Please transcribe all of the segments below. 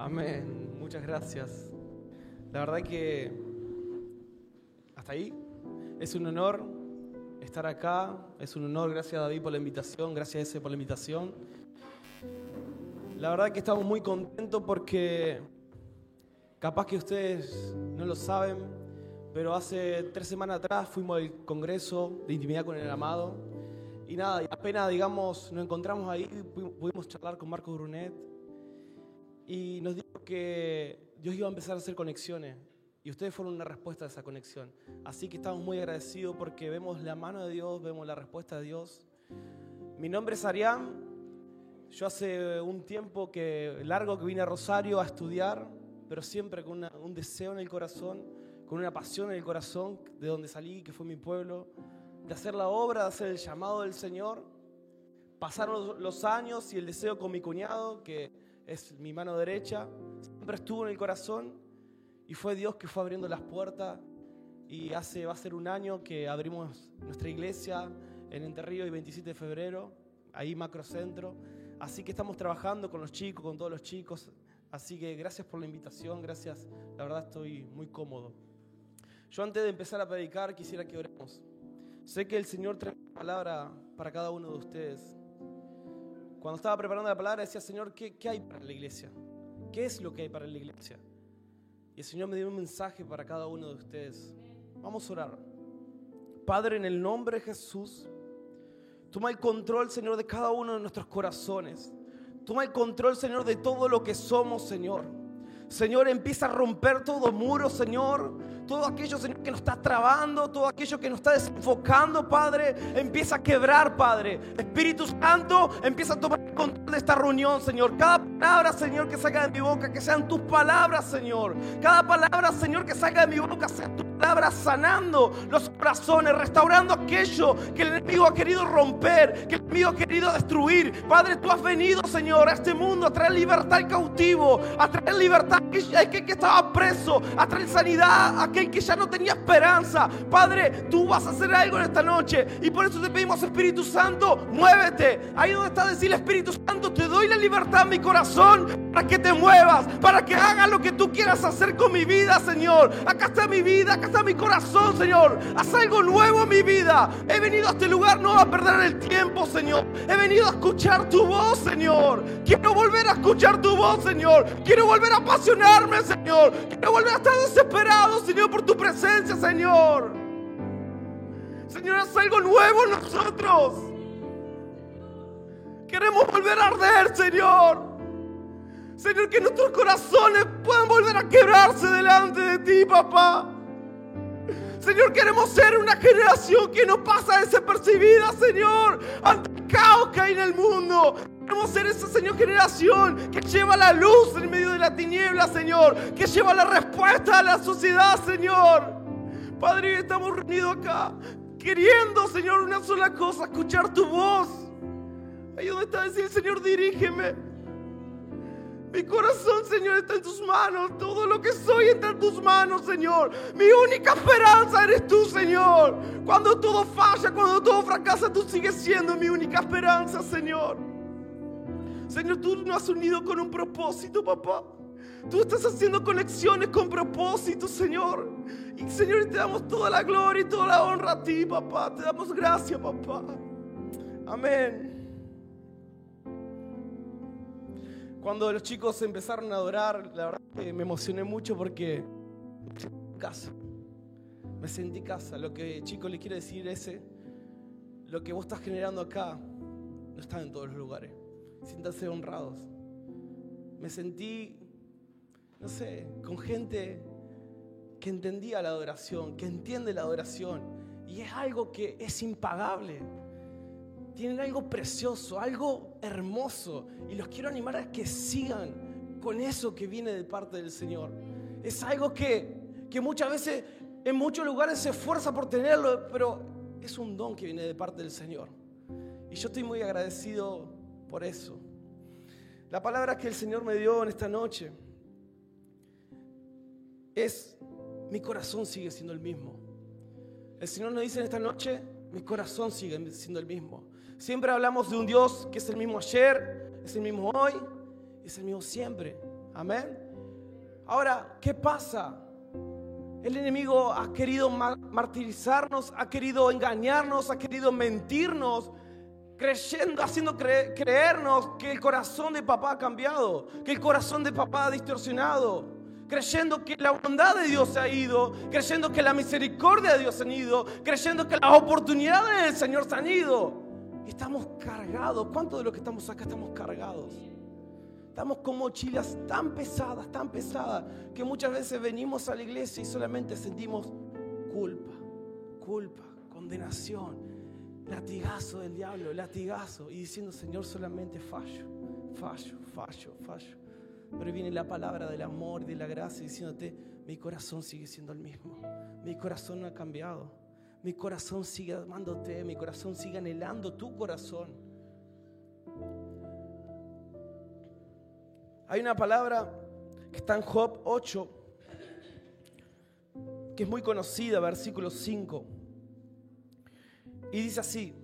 Amén. Muchas gracias. La verdad que hasta ahí es un honor estar acá. Es un honor. Gracias David por la invitación. Gracias Ese por la invitación. La verdad que estamos muy contentos porque capaz que ustedes no lo saben, pero hace tres semanas atrás fuimos al Congreso de Intimidad con el Amado. Y nada, apenas, digamos, nos encontramos ahí, pudimos charlar con Marco Brunet y nos dijo que Dios iba a empezar a hacer conexiones y ustedes fueron una respuesta a esa conexión. Así que estamos muy agradecidos porque vemos la mano de Dios, vemos la respuesta de Dios. Mi nombre es Arián. Yo hace un tiempo que largo que vine a Rosario a estudiar, pero siempre con un deseo en el corazón, con una pasión en el corazón de donde salí, que fue mi pueblo, de hacer la obra, de hacer el llamado del Señor. Pasaron los años y el deseo con mi cuñado, que es mi mano derecha, siempre estuvo en el corazón y fue Dios que fue abriendo las puertas y hace, va a ser un año que abrimos nuestra iglesia en Enterrío y 27 de febrero, ahí macrocentro. Así que estamos trabajando con los chicos, con todos los chicos. Así que gracias por la invitación, gracias. La verdad estoy muy cómodo. Yo antes de empezar a predicar quisiera que oremos. Sé que el Señor trae palabra para cada uno de ustedes. Cuando estaba preparando la palabra decía, Señor, ¿qué, ¿qué, hay para la iglesia? ¿Qué es lo que hay para la iglesia? Y el Señor me dio un mensaje para cada uno de ustedes. Vamos a orar. Padre, en el nombre de Jesús, toma el control, Señor, de cada uno de nuestros corazones. Toma el control, Señor, de todo lo que somos, Señor. Señor, empieza a romper todo muro, Señor. Todo aquello, Señor, que nos está trabando, todo aquello que nos está desenfocando, Padre, empieza a quebrar, Padre. Espíritu Santo, empieza a tomar control de esta reunión, Señor. Cada palabra, Señor, que salga de mi boca, que sean tus palabras, Señor. Cada palabra, Señor, que salga de mi boca, sean tus palabras sanando los corazones, restaurando aquello que el enemigo ha querido romper, que el enemigo ha querido destruir. Padre, tú has venido, Señor, a este mundo a traer libertad al cautivo, a traer libertad a aquel que estaba preso, a traer sanidad a aquel que ya no tenía esperanza. Padre, tú vas a hacer algo en esta noche y por eso te pedimos, Espíritu Santo, muévete. Ahí donde está decir Espíritu Santo, te doy la libertad en mi corazón para que te muevas, para que hagas lo que tú quieras hacer con mi vida, Señor. Acá está mi vida, acá está mi corazón, Señor. Haz algo nuevo en mi vida. He venido a este lugar no a perder el tiempo, Señor. He venido a escuchar tu voz, Señor. Quiero volver a escuchar tu voz, Señor. Quiero volver a apasionar Señor. Quiero volver a estar desesperado, Señor, por tu presencia, Señor. Señor, haz algo nuevo en nosotros. Queremos volver a arder, Señor. Señor, que nuestros corazones puedan volver a quebrarse delante de ti, papá. Señor, queremos ser una generación que no pasa desapercibida, Señor, ante el caos que hay en el mundo. Queremos ser esa, Señor, generación que lleva la luz en medio de la tiniebla, Señor. Que lleva la respuesta a la sociedad, Señor. Padre, estamos reunidos acá queriendo, Señor, una sola cosa, escuchar tu voz. Ahí donde está decir, Señor, dirígeme. Mi corazón, Señor, está en tus manos. Todo lo que soy está en tus manos, Señor. Mi única esperanza eres tú, Señor. Cuando todo falla, cuando todo fracasa, tú sigues siendo mi única esperanza, Señor. Señor, tú nos has unido con un propósito, papá. Tú estás haciendo conexiones con propósito, Señor. Y Señor, te damos toda la gloria y toda la honra a ti, papá. Te damos gracias, papá. Amén. Cuando los chicos empezaron a adorar, la verdad que me emocioné mucho porque me sentí casa. Me sentí casa. Lo que chicos les quiero decir es, lo que vos estás generando acá no está en todos los lugares. Siéntanse honrados. Me sentí, no sé, con gente que entendía la adoración, que entiende la adoración. Y es algo que es impagable tienen algo precioso, algo hermoso. Y los quiero animar a que sigan con eso que viene de parte del Señor. Es algo que, que muchas veces en muchos lugares se esfuerza por tenerlo, pero es un don que viene de parte del Señor. Y yo estoy muy agradecido por eso. La palabra que el Señor me dio en esta noche es, mi corazón sigue siendo el mismo. El Señor nos dice en esta noche, mi corazón sigue siendo el mismo. Siempre hablamos de un Dios que es el mismo ayer, es el mismo hoy, es el mismo siempre. Amén. Ahora, ¿qué pasa? El enemigo ha querido martirizarnos, ha querido engañarnos, ha querido mentirnos, creyendo, haciendo creernos que el corazón de papá ha cambiado, que el corazón de papá ha distorsionado creyendo que la bondad de Dios se ha ido, creyendo que la misericordia de Dios se ha ido, creyendo que las oportunidades del Señor se han ido. Estamos cargados. ¿Cuántos de los que estamos acá estamos cargados? Estamos con mochilas tan pesadas, tan pesadas, que muchas veces venimos a la iglesia y solamente sentimos culpa, culpa, condenación, latigazo del diablo, latigazo, y diciendo, Señor, solamente fallo, fallo, fallo, fallo. Pero viene la palabra del amor y de la gracia diciéndote, mi corazón sigue siendo el mismo, mi corazón no ha cambiado, mi corazón sigue amándote, mi corazón sigue anhelando tu corazón. Hay una palabra que está en Job 8, que es muy conocida, versículo 5. Y dice así,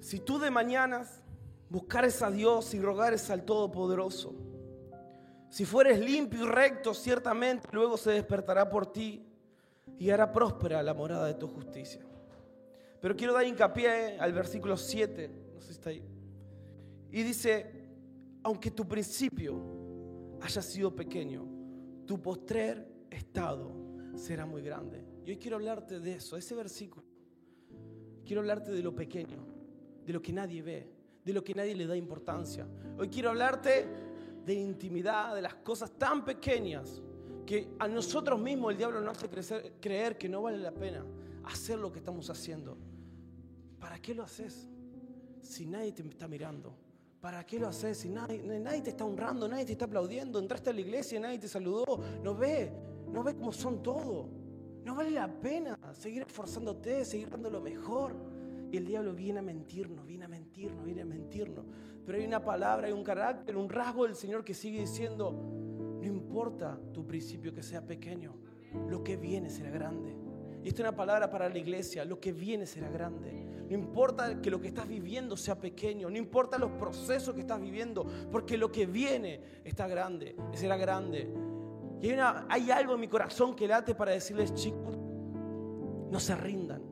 si tú de mañanas buscares a Dios y rogares al Todopoderoso, si fueres limpio y recto, ciertamente luego se despertará por ti y hará próspera la morada de tu justicia. Pero quiero dar hincapié al versículo 7, no sé si está ahí. Y dice, aunque tu principio haya sido pequeño, tu postrer estado será muy grande. Y hoy quiero hablarte de eso, ese versículo. Quiero hablarte de lo pequeño, de lo que nadie ve, de lo que nadie le da importancia. Hoy quiero hablarte de intimidad, de las cosas tan pequeñas que a nosotros mismos el diablo nos hace creer que no vale la pena hacer lo que estamos haciendo. ¿Para qué lo haces si nadie te está mirando? ¿Para qué lo haces? Si nadie, nadie, te está honrando, nadie te está aplaudiendo. Entraste a la iglesia, y nadie te saludó. No ve, no ve cómo son todo. No vale la pena seguir esforzándote, seguir dando lo mejor. Y el diablo viene a mentirnos, viene a mentirnos, viene a mentirnos. Pero hay una palabra, hay un carácter, un rasgo del Señor que sigue diciendo, importa tu principio que sea pequeño, lo que viene será grande. Y esta es una palabra para la iglesia, lo que viene será grande. No importa que lo que estás viviendo sea pequeño, no importa los procesos que estás viviendo, porque lo que viene está grande, será grande. Y hay algo en mi corazón que late para decirles, chicos, no se rindan.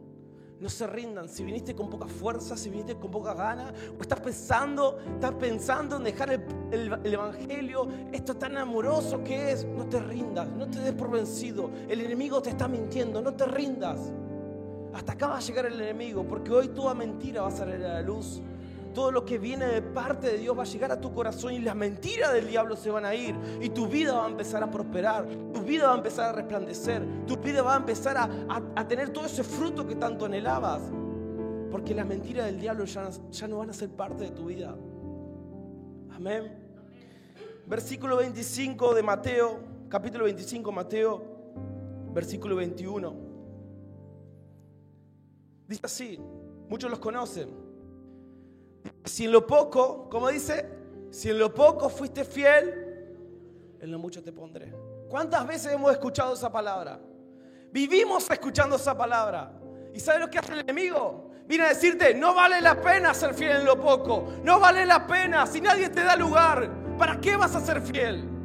No se rindan. Si viniste con poca fuerza, si viniste con poca gana, o estás pensando, estás pensando en dejar el, el, evangelio, esto tan amoroso que es, no te rindas, no te des por vencido. El enemigo te está mintiendo, no te rindas. Hasta acá va a llegar el enemigo, porque hoy toda mentira va a salir a la luz. Todo lo que viene de parte de Dios va a llegar a tu corazón y las mentiras del diablo se van a ir. Y tu vida va a empezar a prosperar, tu vida va a empezar a resplandecer, tu vida va a empezar a, tener todo ese fruto que tanto anhelabas. Porque las mentiras del diablo ya, ya no van a ser parte de tu vida. Amén. Versículo 25 de Mateo, capítulo 25, Mateo, versículo 21. Dice así, muchos los conocen. Si en lo poco, como dice, si en lo poco fuiste fiel, en lo mucho te pondré. ¿Cuántas veces hemos escuchado esa palabra? Vivimos escuchando esa palabra. ¿Y sabes lo que hace el enemigo? Viene a decirte, no vale la pena ser fiel en lo poco. No vale la pena si nadie te da lugar. ¿Para qué vas a ser fiel?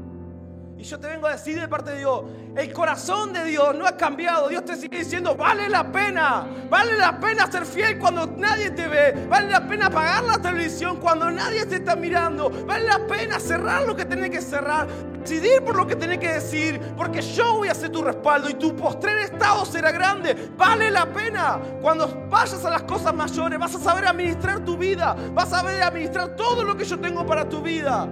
Yo te vengo a decir de parte de Dios, el corazón de Dios no ha cambiado. Dios te sigue diciendo, vale la pena, vale la pena ser fiel cuando nadie te ve, vale la pena pagar la televisión cuando nadie te está mirando, vale la pena cerrar lo que tenés que cerrar, decidir por lo que tenés que decir, porque yo voy a ser tu respaldo y tu postrer estado será grande. Vale la pena. Cuando vayas a las cosas mayores, vas a saber administrar tu vida, vas a saber administrar todo lo que yo tengo para tu vida.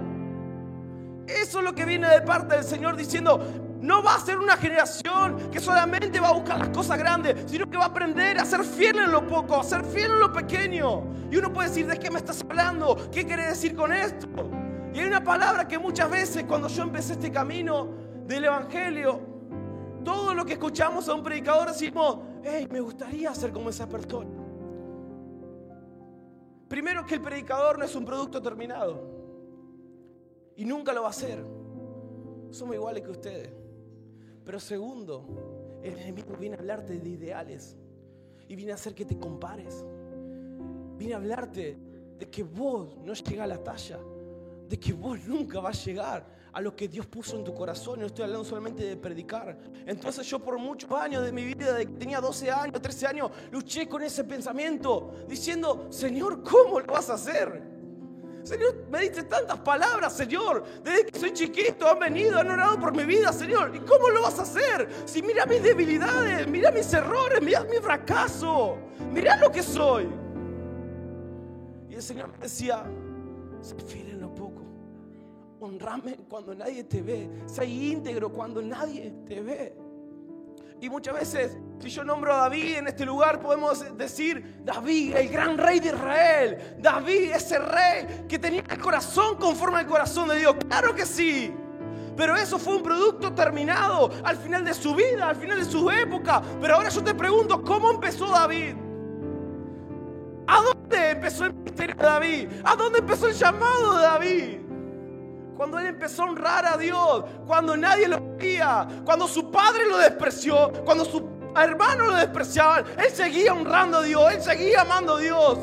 Eso es lo que viene de parte del Señor diciendo, no va a ser una generación que solamente va a buscar las cosas grandes, sino que va a aprender a ser fiel en lo poco, a ser fiel en lo pequeño. Y uno puede decir, ¿de qué me estás hablando? ¿Qué quiere decir con esto? Y hay una palabra que muchas veces cuando yo empecé este camino del Evangelio, todo lo que escuchamos a un predicador decimos, hey, me gustaría ser como esa persona. Primero que el predicador no es un producto terminado. Y nunca lo va a hacer. Somos iguales que ustedes. Pero segundo, el enemigo viene a hablarte de ideales. Y viene a hacer que te compares. Viene a hablarte de que vos no llegas a la talla de que vos nunca vas a llegar a lo que Dios puso en tu corazón. No estoy hablando solamente de predicar. Entonces yo por muchos años de mi vida, de que tenía 12 años, 13 años, luché con ese pensamiento, diciendo, Señor, ¿cómo lo vas a hacer? Señor, me diste tantas palabras, Señor. Desde que soy chiquito han venido, han orado por mi vida, Señor. ¿Y cómo lo vas a hacer? Si mira mis debilidades, mira mis errores, mira mi fracaso, mira lo que soy. Y el Señor me decía, sé fiel en lo poco. Honrame cuando nadie te ve. Sé íntegro cuando nadie te ve. Y muchas veces, si yo nombro a David en este lugar, podemos decir, David, el gran rey de Israel. David, ese rey que tenía el corazón conforme al corazón de Dios. Claro que sí. Pero eso fue un producto terminado al final de su vida, al final de su época. Pero ahora yo te pregunto, ¿cómo empezó David? ¿A dónde empezó el ministerio de David? ¿A dónde empezó el llamado de David? Cuando él empezó a honrar a Dios, cuando nadie lo veía, cuando su padre lo despreció, cuando su hermano lo despreciaban, él seguía honrando a Dios, él seguía amando a Dios.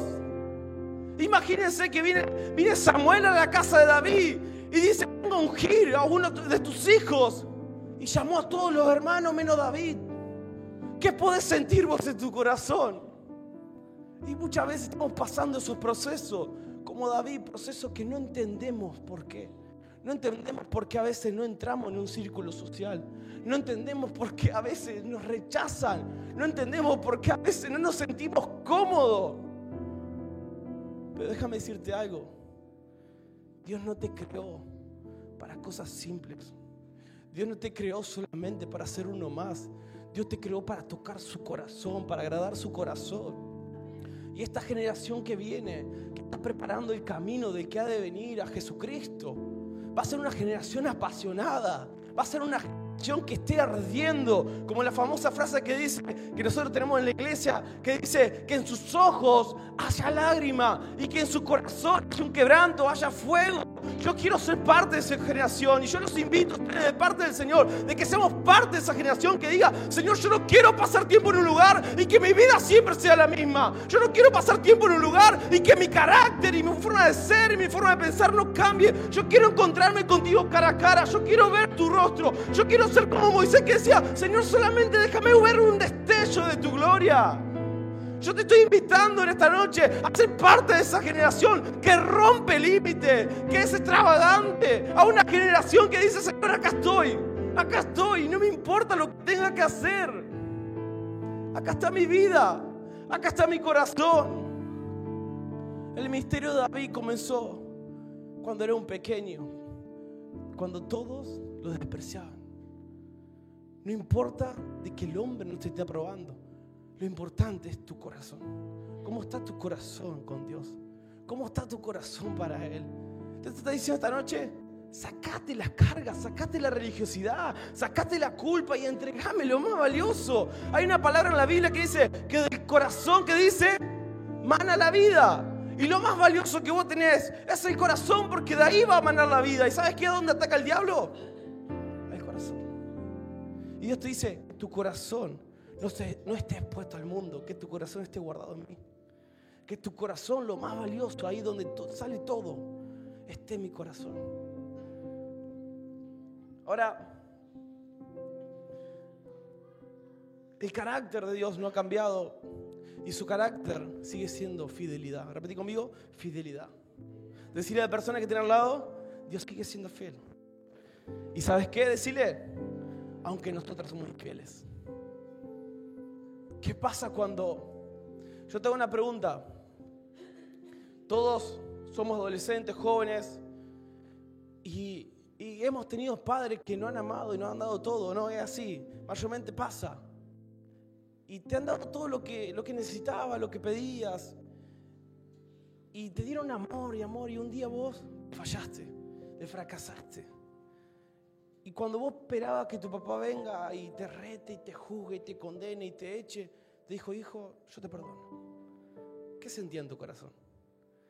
Imagínense que viene, Samuel a la casa de David y dice, vengo a ungir a uno de tus hijos. Y llamó a todos los hermanos menos David. ¿Qué puedes sentir vos en tu corazón? Y muchas veces estamos pasando esos procesos, como David, procesos que no entendemos por qué. No entendemos por qué a veces no entramos en un círculo social. No entendemos por qué a veces nos rechazan. No entendemos por qué a veces no nos sentimos cómodos. Pero déjame decirte algo. Dios no te creó para cosas simples. Dios no te creó solamente para ser uno más. Dios te creó para tocar su corazón, para agradar su corazón. Y esta generación que viene, que está preparando el camino de que ha de venir a Jesucristo, Va a ser una generación apasionada. Va a ser una generación que esté ardiendo. Como la famosa frase que dice, que nosotros tenemos en la iglesia, que dice que en sus ojos haya lágrima y que en su corazón haya un quebranto, haya fuego. Yo quiero ser parte de esa generación y yo los invito de parte del Señor, de que seamos parte de esa generación que diga, Señor, yo no quiero pasar tiempo en un lugar y que mi vida siempre sea la misma. Yo no quiero pasar tiempo en un lugar y que mi carácter y mi forma de ser y mi forma de pensar no cambie. Yo quiero encontrarme contigo cara a cara. Yo quiero ver tu rostro. Yo quiero ser como Moisés que decía, Señor, solamente déjame ver un destello de tu gloria. Yo te estoy invitando en esta noche a ser parte de esa generación que rompe límite, que es extravagante, a una generación que dice, Señor, acá estoy, acá estoy, no me importa lo que tenga que hacer. Acá está mi vida, acá está mi corazón. El misterio de David comenzó cuando era un pequeño, cuando todos lo despreciaban. No importa de que el hombre no te esté aprobando. Lo importante es tu corazón. ¿Cómo está tu corazón con Dios? ¿Cómo está tu corazón para Él? Te está diciendo esta noche, sacate las cargas, sacate la religiosidad, sacate la culpa y entregame lo más valioso. Hay una palabra en la Biblia que dice que del corazón que dice, mana la vida. Y lo más valioso que vos tenés es el corazón porque de ahí va a manar la vida. ¿Y sabes qué? ¿Dónde ataca el diablo? El corazón. Y Dios te dice, tu corazón no, no esté expuesto al mundo, que tu corazón esté guardado en mí. Que tu corazón, lo más valioso, ahí donde sale todo, esté en mi corazón. Ahora, el carácter de Dios no ha cambiado y su carácter sigue siendo fidelidad. Repetí conmigo, fidelidad. Decirle a la persona que tiene al lado, Dios sigue siendo fiel. ¿Y sabes qué? Decirle, aunque nosotros somos infieles. ¿Qué pasa cuando... Yo tengo una pregunta. Todos somos adolescentes, jóvenes, y, hemos tenido padres que no han amado y no han dado todo, ¿no? Es así, mayormente pasa. Y te han dado todo lo que, lo que necesitabas, lo que pedías. Y te dieron amor y amor y un día vos fallaste, le fracasaste. Y cuando vos esperabas que tu papá venga y te rete y te juzgue y te condene y te eche, te dijo, hijo, yo te perdono. ¿Qué sentía en tu corazón?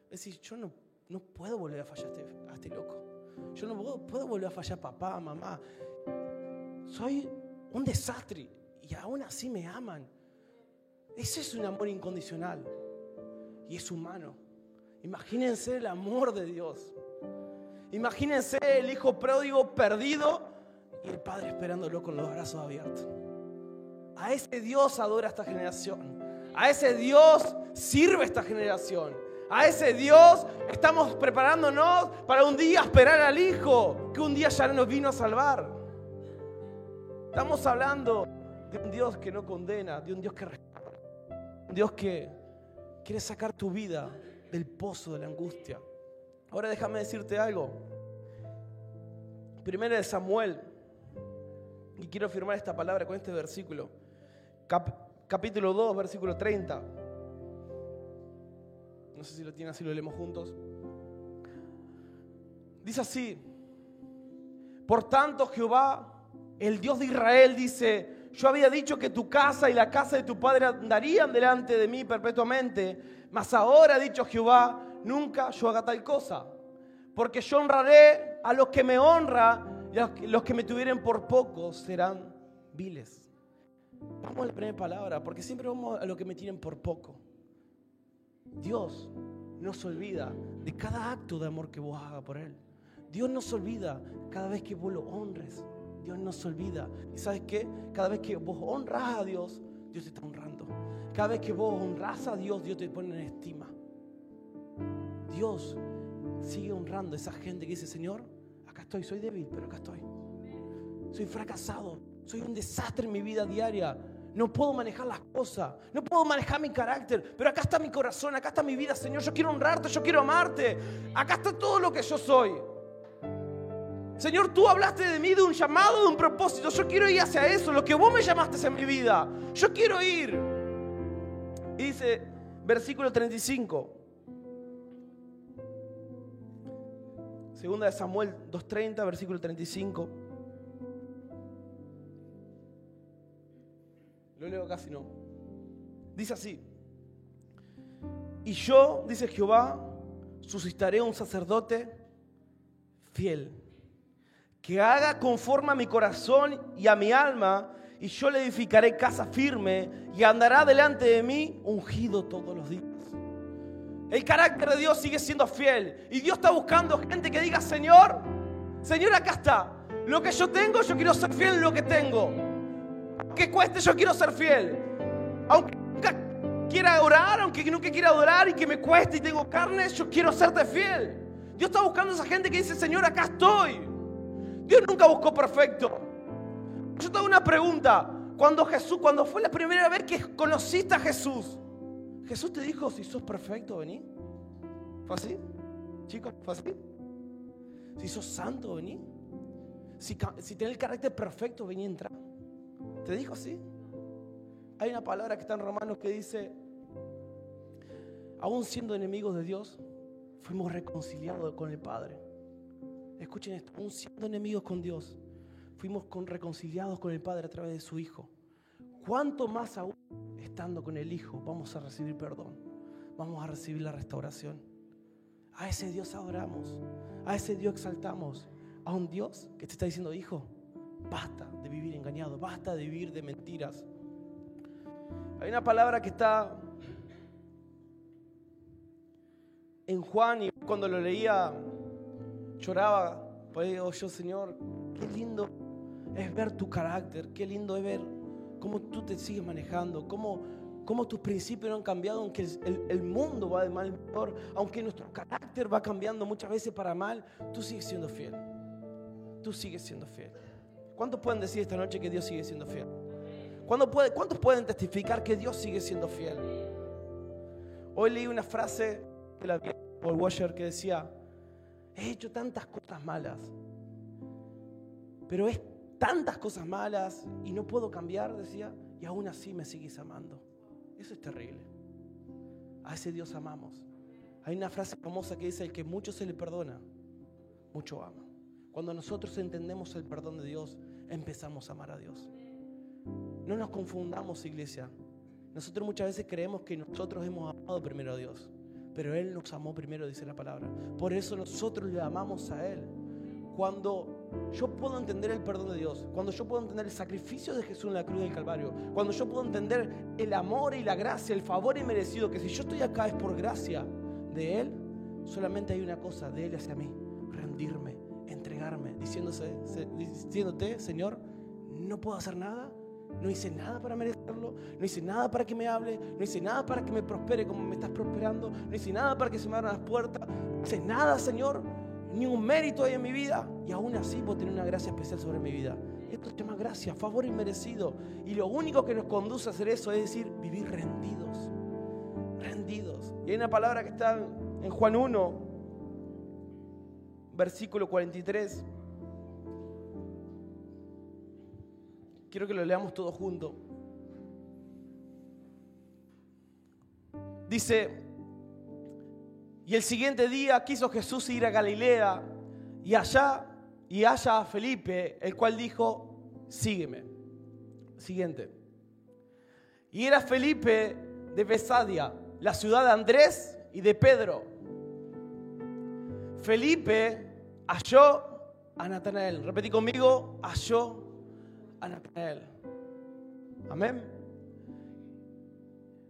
Es decir, yo no, no puedo volver a fallar a este, a este loco. Yo no puedo, volver a fallar a papá, mamá. Soy un desastre y aún así me aman. Ese es un amor incondicional y es humano. Imagínense el amor de Dios. Imagínense el hijo pródigo perdido y el padre esperándolo con los brazos abiertos. A ese Dios adora esta generación. A ese Dios sirve esta generación. A ese Dios estamos preparándonos para un día esperar al Hijo que un día ya nos vino a salvar. Estamos hablando de un Dios que no condena, de un Dios que restaura, un Dios que quiere sacar tu vida del pozo de la angustia. Ahora déjame decirte algo. Primero de Samuel, y quiero firmar esta palabra con este versículo. capítulo 2, versículo 30. No sé si lo tiene así, lo leemos juntos. Dice así, por tanto Jehová, el Dios de Israel, dice, yo había dicho que tu casa y la casa de tu padre andarían delante de mí perpetuamente, mas ahora ha dicho Jehová, nunca yo haga tal cosa, porque yo honraré a los que me honran y los que me tuvieran por poco serán viles. Vamos a la primera palabra, porque siempre vamos a los que me tienen por poco. Dios no se olvida de cada acto de amor que vos hagas por Él. Dios no se olvida cada vez que vos lo honres. Dios no se olvida. ¿Y sabes qué? Cada vez que vos honras a Dios, Dios te está honrando. Cada vez que vos honras a Dios, Dios te pone en estima. Dios sigue honrando a esa gente que dice, Señor, acá estoy, soy débil, pero acá estoy. Soy fracasado, soy un desastre en mi vida diaria, no puedo manejar las cosas, no puedo manejar mi carácter, pero acá está mi corazón, acá está mi vida, Señor. Yo quiero honrarte, yo quiero amarte. Acá está todo lo que yo soy. Señor, tú hablaste de mí, de un llamado, de un propósito. Yo quiero ir hacia eso, lo que vos me llamaste en mi vida. Yo quiero ir. Y dice, versículo 35. Segunda de Samuel 2.30, versículo 35. Lo leo casi no. Dice así. Y yo, dice Jehová, suscitaré un sacerdote fiel, que haga conforme a mi corazón y a mi alma, y yo le edificaré casa firme, y andará delante de mí ungido todos los días. El carácter de Dios sigue siendo fiel, y Dios está buscando gente que diga, Señor, Señor, acá está. Lo que yo tengo, yo quiero ser fiel en lo que tengo que cueste, yo quiero ser fiel. Aunque nunca quiera orar, aunque nunca quiera adorar y que me cueste y tengo carne, yo quiero serte fiel. Dios está buscando a esa gente que dice, Señor, acá estoy. Dios nunca buscó perfecto. Yo te hago una pregunta. Cuando Jesús, cuando fue la primera vez que conociste a Jesús, Jesús te dijo, si sos perfecto, vení. ¿Fue así? Chicos, ¿fue así? Si sos santo, vení. Si, si tenés el carácter perfecto, vení a entrar. ¿Te dijo así? Hay una palabra que está en Romanos que dice, aún siendo enemigos de Dios, fuimos reconciliados con el Padre. Escuchen esto, aún siendo enemigos con Dios, fuimos reconciliados con el Padre a través de su Hijo. ¿Cuánto más aún estando con el Hijo vamos a recibir perdón? Vamos a recibir la restauración. A ese Dios adoramos, a ese Dios exaltamos, a un Dios que te está diciendo, hijo, Basta de vivir engañado, basta de vivir de mentiras. Hay una palabra que está en Juan y cuando lo leía lloraba. Pues digo yo, Señor, qué lindo es ver tu carácter, qué lindo es ver cómo tú te sigues manejando, cómo, cómo tus principios no han cambiado, aunque el, mundo va de mal en peor, aunque nuestro carácter va cambiando muchas veces para mal, tú sigues siendo fiel. Tú sigues siendo fiel. ¿Cuántos pueden decir esta noche que Dios sigue siendo fiel? ¿Cuántos pueden testificar que Dios sigue siendo fiel? Hoy leí una frase de la Paul Washer que decía, he hecho tantas cosas malas, pero es tantas cosas malas y no puedo cambiar, decía, y aún así me sigues amando. Eso es terrible. A ese Dios amamos. Hay una frase famosa que dice, el que mucho se le perdona, mucho ama. Cuando nosotros entendemos el perdón de Dios, empezamos a amar a Dios. No nos confundamos, iglesia. Nosotros muchas veces creemos que nosotros hemos amado primero a Dios, pero Él nos amó primero, dice la palabra. Por eso nosotros le amamos a Él. Cuando yo puedo entender el perdón de Dios, cuando yo puedo entender el sacrificio de Jesús en la cruz del Calvario, cuando yo puedo entender el amor y la gracia, el favor inmerecido, que si yo estoy acá es por gracia de Él, solamente hay una cosa de Él hacia mí rendirme, entregarme, diciéndose, diciéndote, Señor, no puedo hacer nada, no hice nada para merecerlo, no hice nada para que me hable, no hice nada para que me prospere como me estás prosperando, no hice nada para que se me abran las puertas, no hice nada, Señor, ni un mérito hay en mi vida y aún así puedo tener una gracia especial sobre mi vida. Esto se llama gracia, favor inmerecido. Y lo único que nos conduce a hacer eso es decir, vivir rendidos. Rendidos. Y hay una palabra que está en Juan 1, versículo 43. Quiero que lo leamos todos juntos. Dice, y el siguiente día quiso Jesús ir a Galilea y allá y haya a Felipe, el cual dijo, sígueme. Siguiente. Y era Felipe de Besadia, la ciudad de Andrés y de Pedro. Felipe halló a Natanael. Repetí conmigo, halló a Natanael. Amén.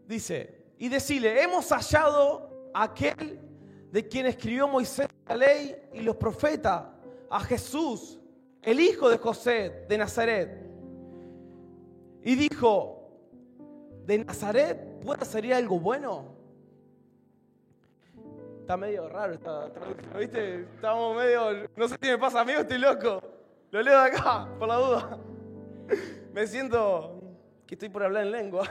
Dice, y decirle, hemos hallado aquel de quien escribió Moisés la ley y los profetas a Jesús, el hijo de José de Nazaret. Y dijo, ¿de Nazaret puede salir algo bueno? Está medio raro esta traducción, ¿viste? Estamos medio, no sé si me pasa a mí estoy loco. Lo leo de acá, por la duda. Me siento que estoy por hablar en lengua.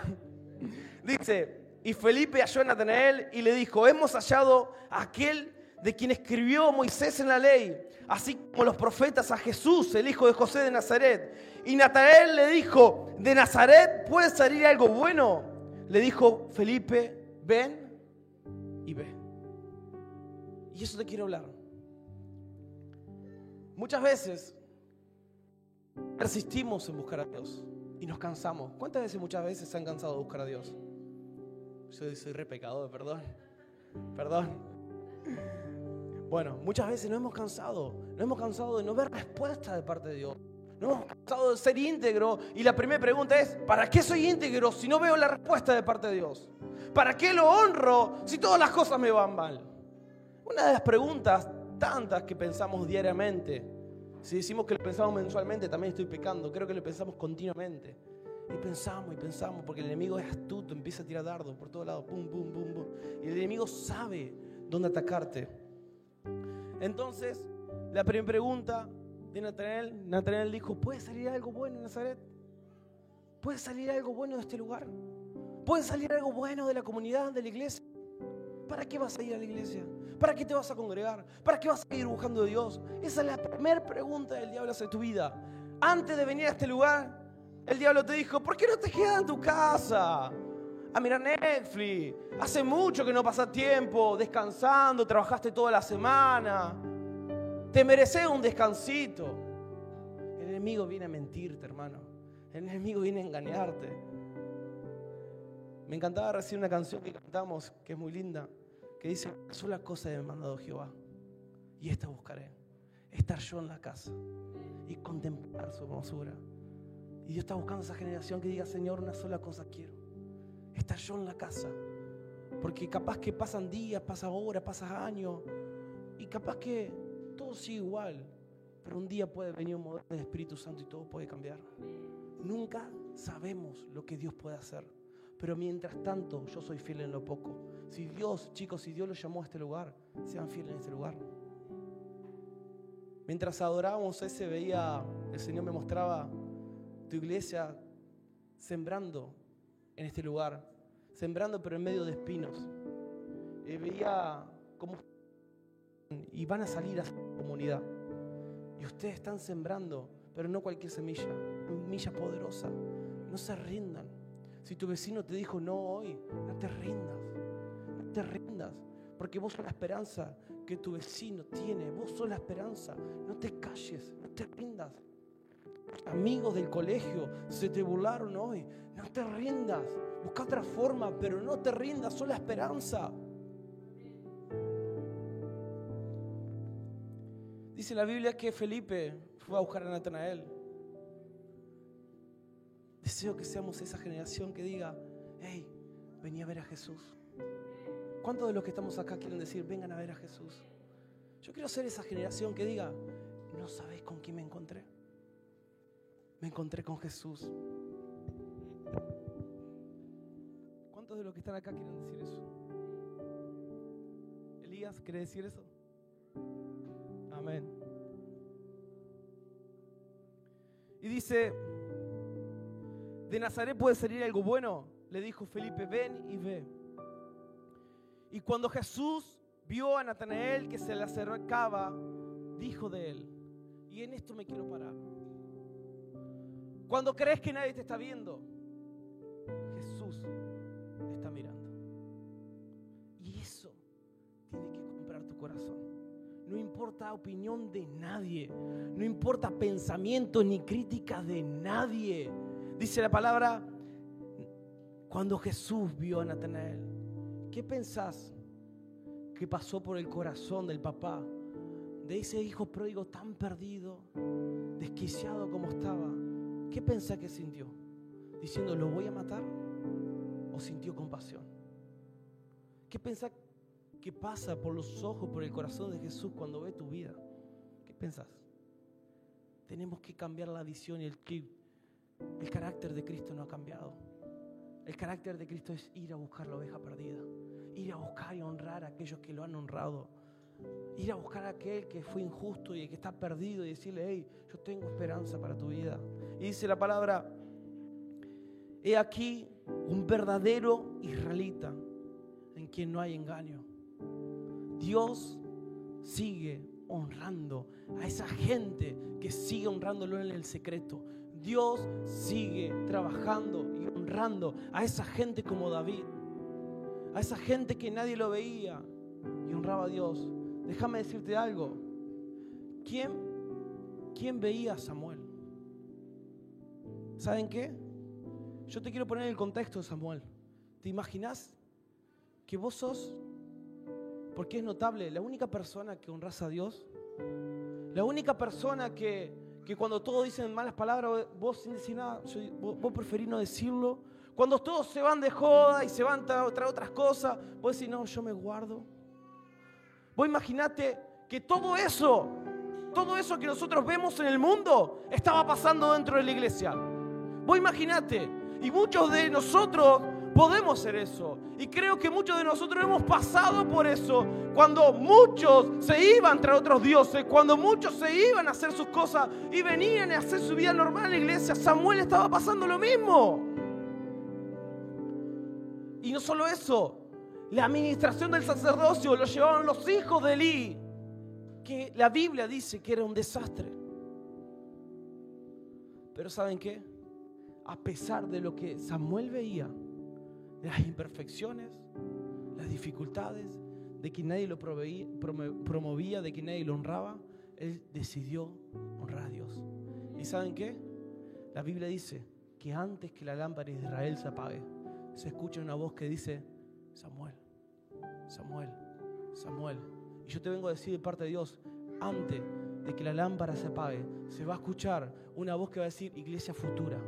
Dice, y Felipe halló a Natanael y le dijo, hemos hallado a aquel de quien escribió Moisés en la ley, así como los profetas a Jesús, el hijo de José de Nazaret. Y Natanael le dijo, ¿de Nazaret puede salir algo bueno? Le dijo Felipe, ven y ve. Y eso te quiero hablar. Muchas veces persistimos en buscar a Dios y nos cansamos. ¿Cuántas veces muchas veces se han cansado de buscar a Dios? Yo soy re pecador, perdón. Perdón. Bueno, muchas veces nos hemos cansado, nos hemos cansado de no ver respuesta de parte de Dios. Nos hemos cansado de ser íntegro y la primera pregunta es, ¿para qué soy íntegro si no veo la respuesta de parte de Dios? ¿Para qué lo honro si todas las cosas me van mal? Una de las preguntas tantas que pensamos diariamente, si decimos que lo pensamos mensualmente, también estoy pecando, creo que lo pensamos continuamente. Y pensamos y pensamos, porque el enemigo es astuto, empieza a tirar dardos por todos lados, pum, pum, pum, pum. Y el enemigo sabe dónde atacarte. Entonces, la primera pregunta de Natanael, Natanael dijo, ¿puede salir algo bueno en Nazaret? ¿Puede salir algo bueno de este lugar? ¿Puede salir algo bueno de la comunidad, de la iglesia? ¿Para qué vas a ir a la iglesia? ¿Para qué te vas a congregar? ¿Para qué vas a ir buscando a Dios? Esa es la primera pregunta del diablo hacia tu vida. Antes de venir a este lugar, el diablo te dijo, ¿por qué no te quedas en tu casa? a mirar Netflix. Hace mucho que no pasas tiempo descansando, trabajaste toda la semana. Te mereces un descansito. El enemigo viene a mentirte, hermano. El enemigo viene a engañarte. Me encantaba recibir una canción que cantamos, que es muy linda, que dice, sola cosa he mandado Jehová, y esta buscaré, estar yo en la casa y contemplar su hermosura. Y Dios está buscando esa generación que diga, Señor, una sola cosa quiero, estar yo en la casa. Porque capaz que pasan días, pasan horas, pasan años. Y capaz que todo sigue igual. Pero un día puede venir un modelo del Espíritu Santo y todo puede cambiar. Nunca sabemos lo que Dios puede hacer. Pero mientras tanto, yo soy fiel en lo poco. Si Dios, chicos, si Dios los llamó a este lugar, sean fieles en este lugar. Mientras adorábamos ese, veía, el Señor me mostraba tu iglesia sembrando en este lugar, sembrando pero en medio de espinos. Y veía cómo y van a salir a su comunidad. Y ustedes están sembrando, pero no cualquier semilla, semilla poderosa. No se rindan. Si tu vecino te dijo no hoy, no te rindas. No te rindas. Porque vos sos la esperanza que tu vecino tiene. Vos sos la esperanza. No te calles, no te rindas amigos del colegio se te burlaron hoy. No te rindas. Busca otra forma, pero no te rindas. Solo la esperanza. Dice la Biblia que Felipe fue a buscar a Natanael. Deseo que seamos esa generación que diga, hey, vení a ver a Jesús. ¿Cuántos de los que estamos acá quieren decir, vengan a ver a Jesús? Yo quiero ser esa generación que diga, no sabes con quién me encontré. Me encontré con Jesús. ¿Cuántos de los que están acá quieren decir eso? Elías, ¿quiere decir eso? Amén. Y dice, de Nazaret puede salir algo bueno, le dijo Felipe, ven y ve. Y cuando Jesús vio a Natanael que se le acercaba, dijo de él, y en esto me quiero parar. Cuando crees que nadie te está viendo, Jesús te está mirando. Y eso tiene que comprar tu corazón. No importa opinión de nadie, no importa pensamiento ni crítica de nadie. Dice la palabra, cuando Jesús vio a Natanael, ¿qué pensás que pasó por el corazón del papá de ese hijo pródigo tan perdido, desquiciado como estaba? ¿Qué pensás que sintió? Diciendo, ¿lo voy a matar? ¿O sintió compasión? ¿Qué pensás que pasa por los ojos, por el corazón de Jesús cuando ve tu vida? ¿Qué pensás? Tenemos que cambiar la visión y el clip. El carácter de Cristo no ha cambiado. El carácter de Cristo es ir a buscar la oveja perdida, ir a buscar y honrar a aquellos que lo han honrado, ir a buscar a aquel que fue injusto y que está perdido y decirle, hey, yo tengo esperanza para tu vida. Y dice la palabra, he aquí un verdadero israelita en quien no hay engaño. Dios sigue honrando a esa gente que sigue honrándolo en el secreto. Dios sigue trabajando y honrando a esa gente como David, a esa gente que nadie lo veía y honraba a Dios. Déjame decirte algo. ¿Quién, quién veía a Samuel? ¿Saben qué? Yo te quiero poner el contexto de Samuel. ¿Te imaginas que vos sos, porque es notable, la única persona que honras a Dios? La única persona que que cuando todos dicen malas palabras, vos sin decir nada, vos, preferís no decirlo. Cuando todos se van de joda y se van a otras cosas, vos decís, no, yo me guardo. Vos imaginate que todo eso, todo eso que nosotros vemos en el mundo, estaba pasando dentro de la iglesia. Vos imaginate, y muchos de nosotros Podemos ser eso. Y creo que muchos de nosotros hemos pasado por eso. Cuando muchos se iban tras otros dioses, cuando muchos se iban a hacer sus cosas y venían a hacer su vida normal en la iglesia, Samuel estaba pasando lo mismo. Y no solo eso, la administración del sacerdocio lo llevaban los hijos de Eli, que la Biblia dice que era un desastre. Pero ¿saben qué? A pesar de lo que Samuel veía, las imperfecciones, las dificultades, de que nadie lo promovía, de que nadie lo honraba, él decidió honrar a Dios. ¿Y saben qué? La Biblia dice que antes que la lámpara de Israel se apague, se escucha una voz que dice, Samuel, Samuel, Samuel. Y yo te vengo a decir de parte de Dios, antes de que la lámpara se apague, se va a escuchar una voz que va a decir, iglesia futura,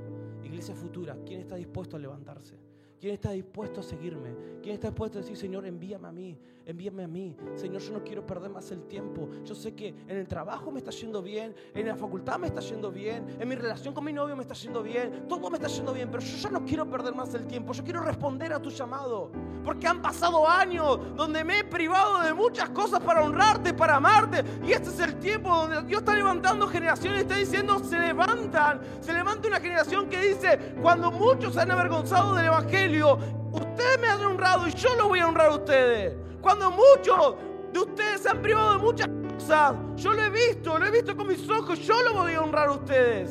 iglesia futura, ¿quién está dispuesto a levantarse? ¿Quién está dispuesto a seguirme? ¿Quién está dispuesto a decir, Señor, envíame a mí? Envíame a mí. Señor, yo no quiero perder más el tiempo. Yo sé que en el trabajo me está yendo bien, en la facultad me está yendo bien, en mi relación con mi novio me está yendo bien, todo me está yendo bien, pero yo ya no quiero perder más el tiempo. Yo quiero responder a tu llamado. Porque han pasado años donde me he privado de muchas cosas para honrarte, para amarte. Y este es el tiempo donde Dios está levantando generaciones, está diciendo, se levantan. Se levanta una generación que dice, cuando muchos se han avergonzado del Evangelio, ustedes me han honrado y yo lo voy a honrar a ustedes. Cuando muchos de ustedes se han privado de muchas cosas, yo lo he visto, lo he visto con mis ojos, yo lo voy a honrar a ustedes.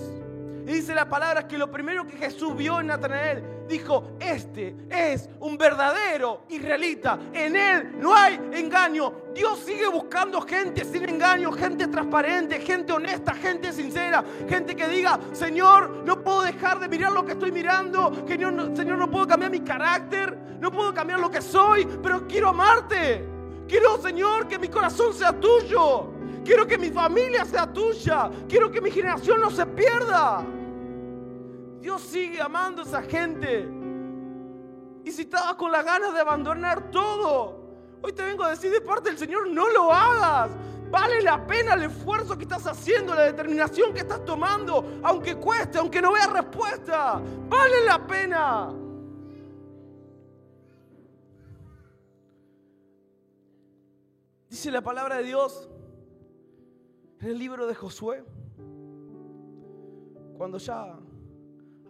Y dice la palabra que lo primero que Jesús vio en Natanael, dijo, este es un verdadero israelita. En él no hay engaño. Dios sigue buscando gente sin engaño, gente transparente, gente honesta, gente sincera, gente que diga, Señor, no puedo dejar de mirar lo que estoy mirando, Señor, Señor, no puedo cambiar mi carácter, no puedo cambiar lo que soy, pero quiero amarte. Quiero, Señor, que mi corazón sea tuyo. Quiero que mi familia sea tuya. Quiero que mi generación no se pierda. Dios sigue amando a esa gente. Y si estabas con las ganas de abandonar todo, hoy te vengo a decir de parte del Señor, no lo hagas. Vale la pena el esfuerzo que estás haciendo, la determinación que estás tomando, aunque cueste, aunque no veas respuesta. Vale la pena. Dice la palabra de Dios en el libro de Josué, cuando ya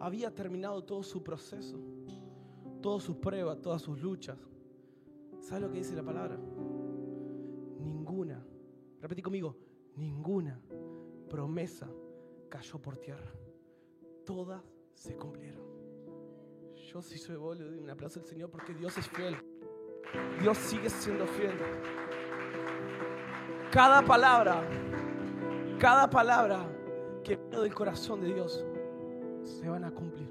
había terminado todo su proceso, todas sus pruebas, todas sus luchas. ¿Sabe lo que dice la palabra? Ninguna, repetí conmigo, ninguna promesa cayó por tierra. Todas se cumplieron. Yo sí soy boludo, un aplauso al Señor porque Dios es fiel. Dios sigue siendo fiel. Cada palabra, cada palabra que vino del corazón de Dios se van a cumplir.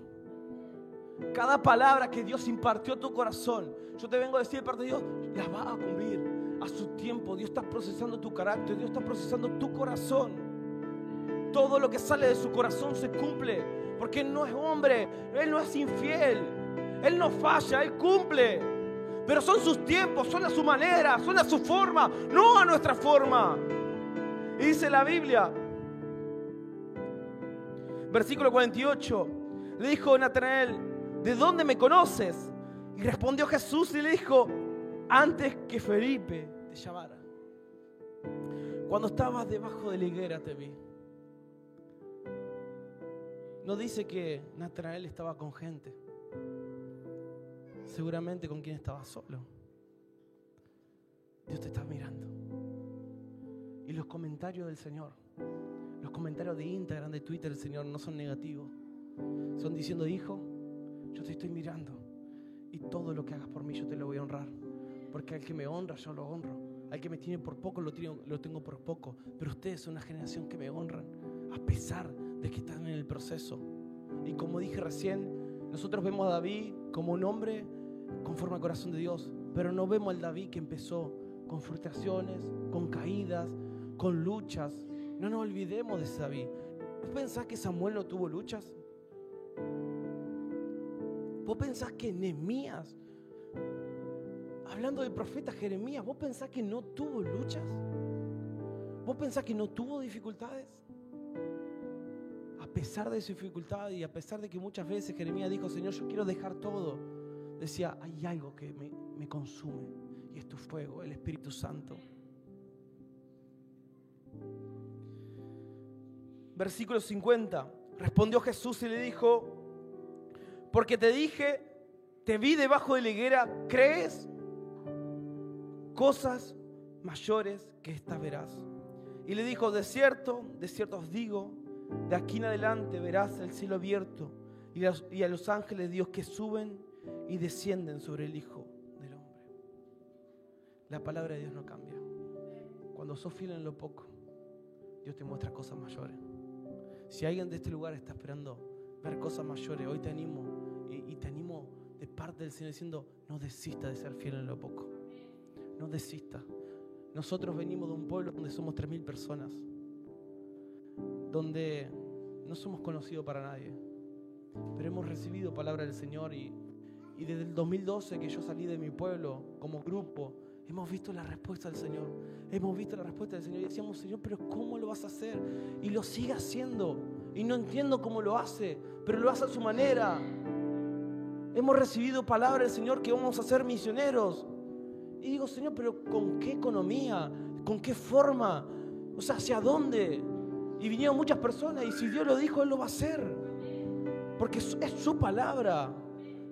Cada palabra que Dios impartió a tu corazón, yo te vengo a decir de parte de Dios, la va a cumplir a su tiempo. Dios está procesando tu carácter, Dios está procesando tu corazón. Todo lo que sale de su corazón se cumple, porque Él no es hombre, Él no es infiel, Él no falla, Él cumple. Pero son sus tiempos, son a su manera, son a su forma, no a nuestra forma. Y dice la Biblia, versículo 48, le dijo Natanael, ¿de dónde me conoces? Y respondió Jesús y le dijo, antes que Felipe te llamara. Cuando estabas debajo de la higuera te vi. No dice que Natanael estaba con gente seguramente con quien estabas solo. Dios te está mirando. Y los comentarios del Señor, los comentarios de Instagram, de Twitter Señor no son negativos. Son diciendo, hijo, yo te estoy mirando. Y todo lo que hagas por mí yo te lo voy a honrar. Porque al que me honra yo lo honro. Al que me tiene por poco lo, tengo, lo tengo por poco. Pero ustedes son una generación que me honran. A pesar de que están en el proceso. Y como dije recién, nosotros vemos a David como un hombre conforme al corazón de Dios. Pero no vemos al David que empezó con frustraciones, con caídas, con luchas. No nos olvidemos de David. ¿Vos pensás que Samuel no tuvo luchas? ¿Vos pensás que Nehemías, hablando del profeta Jeremías, vos pensás que no tuvo luchas? ¿Vos pensás que no tuvo dificultades? A pesar de su dificultad y a pesar de que muchas veces Jeremías dijo, Señor, yo quiero dejar todo decía, hay algo que me, consume y es tu fuego, el Espíritu Santo. Versículo 50. Respondió Jesús y le dijo, porque te dije, te vi debajo de la higuera, ¿crees? Cosas mayores que esta verás. Y le dijo, de cierto, de cierto os digo, de aquí en adelante verás el cielo abierto y a los ángeles de Dios que suben y descienden sobre el Hijo del Hombre. La palabra de Dios no cambia. Cuando sos fiel en lo poco, Dios te muestra cosas mayores. Si alguien de este lugar está esperando ver cosas mayores, hoy te animo y, te animo de parte del Señor diciendo, no desista de ser fiel en lo poco. No desista. Nosotros venimos de un pueblo donde somos 3.000 personas, donde no somos conocidos para nadie, pero hemos recibido palabra del Señor y y desde el 2012 que yo salí de mi pueblo como grupo, hemos visto la respuesta del Señor. Hemos visto la respuesta del Señor y decíamos, Señor, pero ¿cómo lo vas a hacer? Y lo sigue haciendo. Y no entiendo cómo lo hace, pero lo hace a su manera. Hemos recibido palabra del Señor que vamos a ser misioneros. Y digo, Señor, pero ¿con qué economía? ¿Con qué forma? O sea, ¿hacia dónde? Y vinieron muchas personas y si Dios lo dijo, Él lo va a hacer. Porque es su palabra.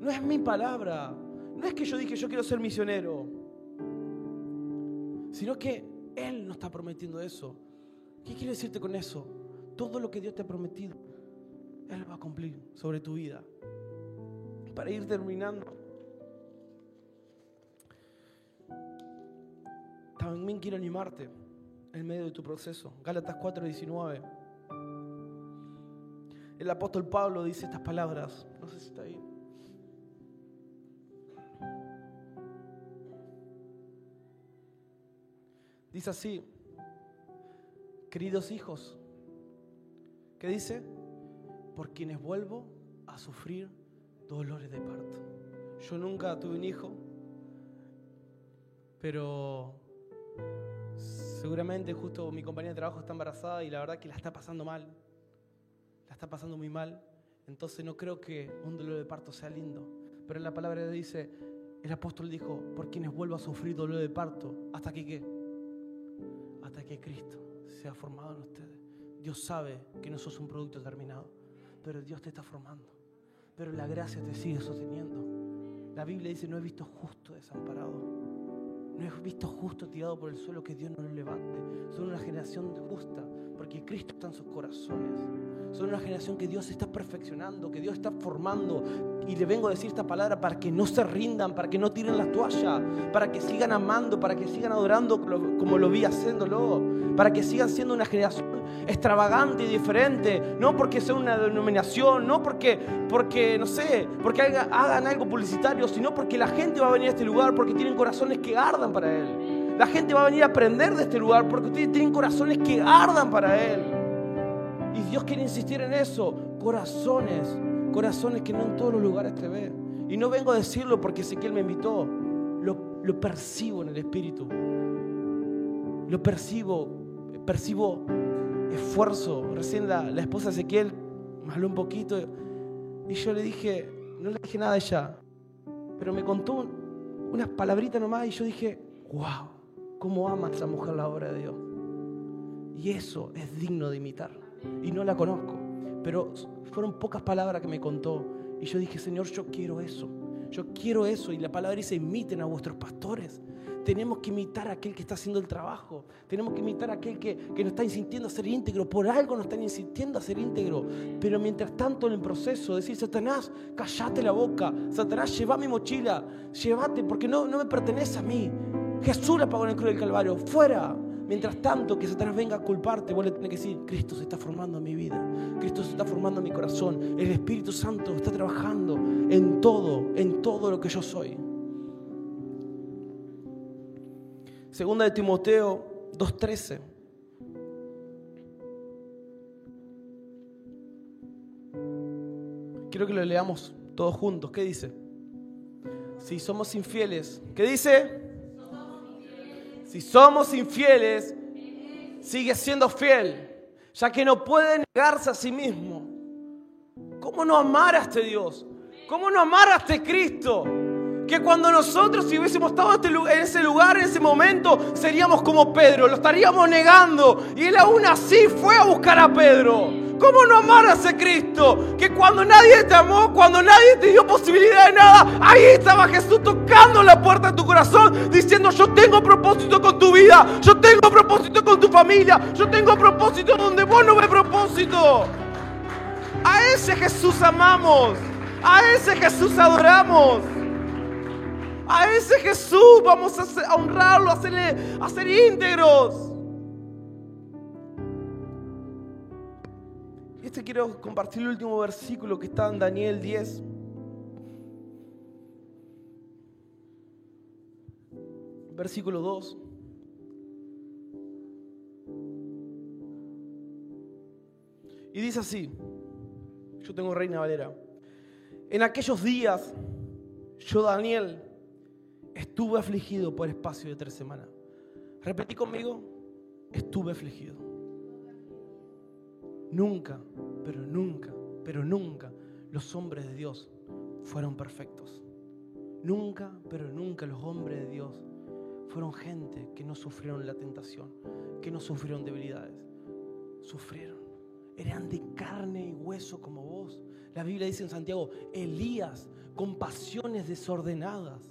No es mi palabra. No es que yo dije yo quiero ser misionero. Sino que Él nos está prometiendo eso. ¿Qué quiere decirte con eso? Todo lo que Dios te ha prometido, Él va a cumplir sobre tu vida. Para ir terminando. También quiero animarte en medio de tu proceso. Gálatas 4:19. El apóstol Pablo dice estas palabras. No sé si está ahí. Dice así, queridos hijos, ¿qué dice? Por quienes vuelvo a sufrir dolores de parto. Yo nunca tuve un hijo, pero Seguramente justo mi compañera de trabajo está embarazada y la verdad que la está pasando mal. La está pasando muy mal. Entonces no creo que un dolor de parto sea lindo. Pero en la palabra dice, el apóstol dijo, por quienes vuelva a sufrir dolor de parto, hasta que qué? Hasta que Cristo sea formado en ustedes. Dios sabe que no sos un producto terminado, pero Dios te está formando. Pero la gracia te sigue sosteniendo. La Biblia dice, no he visto justo desamparado. No he visto justo tirado por el suelo que Dios no lo levante. Son una generación justa, porque Cristo está en sus corazones. Son una generación que Dios está perfeccionando, que Dios está formando. Y le vengo a decir esta palabra para que no se rindan, para que no tiren la toalla, para que sigan amando, para que sigan adorando como lo vi haciéndolo, para que sigan siendo una generación extravagante y diferente, no porque sea una denominación, no porque, porque no sé, porque hagan algo publicitario, sino porque la gente va a venir a este lugar porque tienen corazones que ardan para Él. La gente va a venir a aprender de este lugar porque ustedes tienen corazones que ardan para Él. Y Dios quiere insistir en eso. Corazones, corazones que no en todos los lugares te ve. Y no vengo a decirlo porque Él me invitó. Lo, lo percibo en el Espíritu. Lo percibo, percibo esfuerzo. Recién la, la esposa de Ezequiel me habló un poquito y yo le dije, no le dije nada a ella, pero me contó unas palabritas nomás y yo dije, wow, cómo ama esa mujer la obra de Dios. Y eso es digno de imitar. Y no la conozco, pero fueron pocas palabras que me contó. Y yo dije, Señor, yo quiero eso. Yo quiero eso. Y la palabra dice, imiten a vuestros pastores. Tenemos que imitar a aquel que está haciendo el trabajo. Tenemos que imitar a aquel que, que nos está insistiendo a ser íntegro. Por algo nos están insistiendo a ser íntegro. Pero mientras tanto en el proceso, decir, Satanás, callate la boca. Satanás, lleva mi mochila. Llévate porque no, no me pertenece a mí. Jesús la pagó en el cruz del Calvario. Fuera. Mientras tanto que Satanás venga a culparte, vos le tenés que decir, Cristo se está formando en mi vida, Cristo se está formando en mi corazón, el Espíritu Santo está trabajando en todo, en todo lo que yo soy. Segunda de Timoteo 2.13. Quiero que lo leamos todos juntos. ¿Qué dice? Si somos infieles, ¿qué dice? Si somos infieles, sigue siendo fiel, ya que no puede negarse a sí mismo. ¿Cómo no amar a este Dios? ¿Cómo no amar a este Cristo? Que cuando nosotros si hubiésemos estado este en ese lugar, en ese momento, seríamos como Pedro, lo estaríamos negando. Y él aún así fue a buscar a Pedro. ¿Cómo no amar a ese Cristo? Que cuando nadie te amó, cuando nadie te dio posibilidad de nada, ahí estaba Jesús tocando la puerta de tu corazón, diciendo, yo tengo propósito con tu vida, yo tengo propósito con tu familia, yo tengo propósito donde vos no ves propósito. A ese Jesús amamos, a ese Jesús adoramos. A ese Jesús vamos a honrarlo, a, hacerle, a ser íntegros. Este quiero compartir el último versículo que está en Daniel 10. Versículo 2. Y dice así, yo tengo Reina Valera, en aquellos días yo Daniel estuve afligido por espacio de tres semanas. Repetí conmigo, estuve afligido. Nunca, pero nunca, pero nunca los hombres de Dios fueron perfectos. Nunca, pero nunca los hombres de Dios fueron gente que no sufrieron la tentación, que no sufrieron debilidades. Sufrieron. Eran de carne y hueso como vos. La Biblia dice en Santiago, Elías con pasiones desordenadas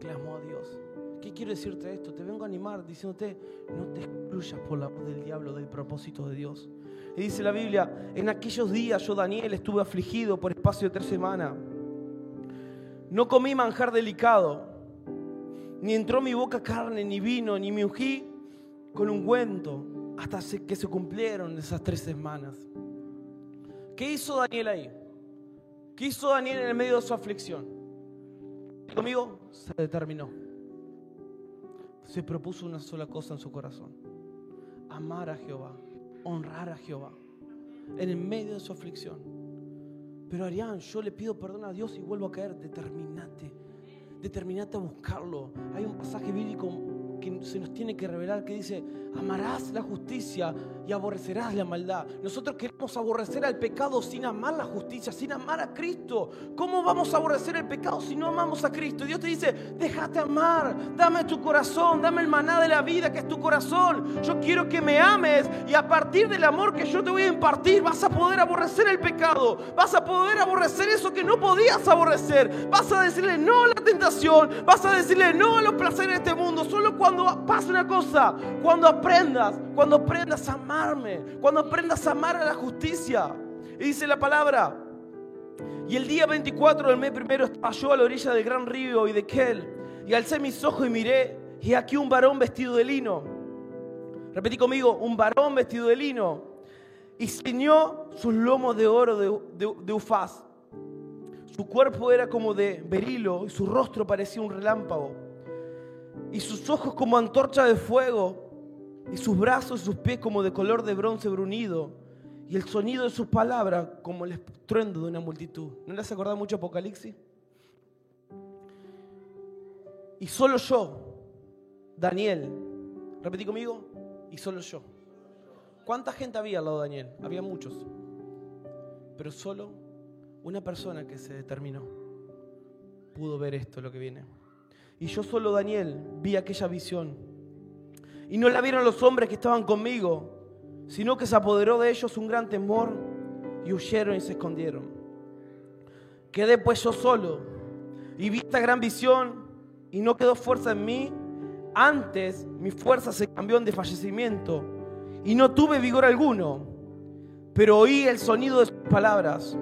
clamó a Dios. ¿Qué quiero decirte esto? Te vengo a animar diciéndote, no te excluyas por la voz del diablo del propósito de Dios. Y dice la Biblia, en aquellos días yo Daniel estuve afligido por espacio de tres semanas. No comí manjar delicado, ni entró mi boca carne, ni vino, ni me ungí con ungüento, hasta que se cumplieron esas tres semanas. ¿Qué hizo Daniel ahí? ¿Qué hizo Daniel en el medio de su aflicción? Conmigo se determinó. Se propuso una sola cosa en su corazón. Amar a Jehová, honrar a Jehová en el medio de su aflicción. Pero Arián, yo le pido perdón a Dios y vuelvo a caer. Determinate, determinate a buscarlo. Hay un pasaje bíblico que se nos tiene que revelar, que dice, amarás la justicia y aborrecerás la maldad. Nosotros queremos aborrecer al pecado sin amar la justicia, sin amar a Cristo. ¿Cómo vamos a aborrecer el pecado si no amamos a Cristo? Dios te dice, déjate amar, dame tu corazón, dame el maná de la vida que es tu corazón. Yo quiero que me ames y a partir del amor que yo te voy a impartir vas a poder aborrecer el pecado, vas a poder aborrecer eso que no podías aborrecer, vas a decirle no a la tentación, vas a decirle no a los placeres de este mundo. Solo cuando pasa una cosa, cuando aprendas, cuando aprendas a amarme, cuando aprendas a amar a la justicia. Y dice la palabra, y el día 24 del mes primero estaba yo a la orilla del gran río y de Kel, y alcé mis ojos y miré, y aquí un varón vestido de lino. Repetí conmigo, un varón vestido de lino. Y ciñó sus lomos de oro de, de ufaz. Su cuerpo era como de berilo y su rostro parecía un relámpago. Y sus ojos como antorcha de fuego. Y sus brazos y sus pies como de color de bronce brunido. Y el sonido de sus palabras como el estruendo de una multitud. ¿No les acordás mucho Apocalipsis? Y solo yo, Daniel, repetí conmigo, y solo yo. ¿Cuánta gente había al lado de Daniel? Había muchos. Pero solo una persona que se determinó pudo ver esto, lo que viene. Y yo solo, Daniel, vi aquella visión. Y no la vieron los hombres que estaban conmigo, sino que se apoderó de ellos un gran temor y huyeron y se escondieron. Quedé pues yo solo y vi esta gran visión y no quedó fuerza en mí. Antes mi fuerza se cambió en desfallecimiento y no tuve vigor alguno, pero oí el sonido de sus palabras.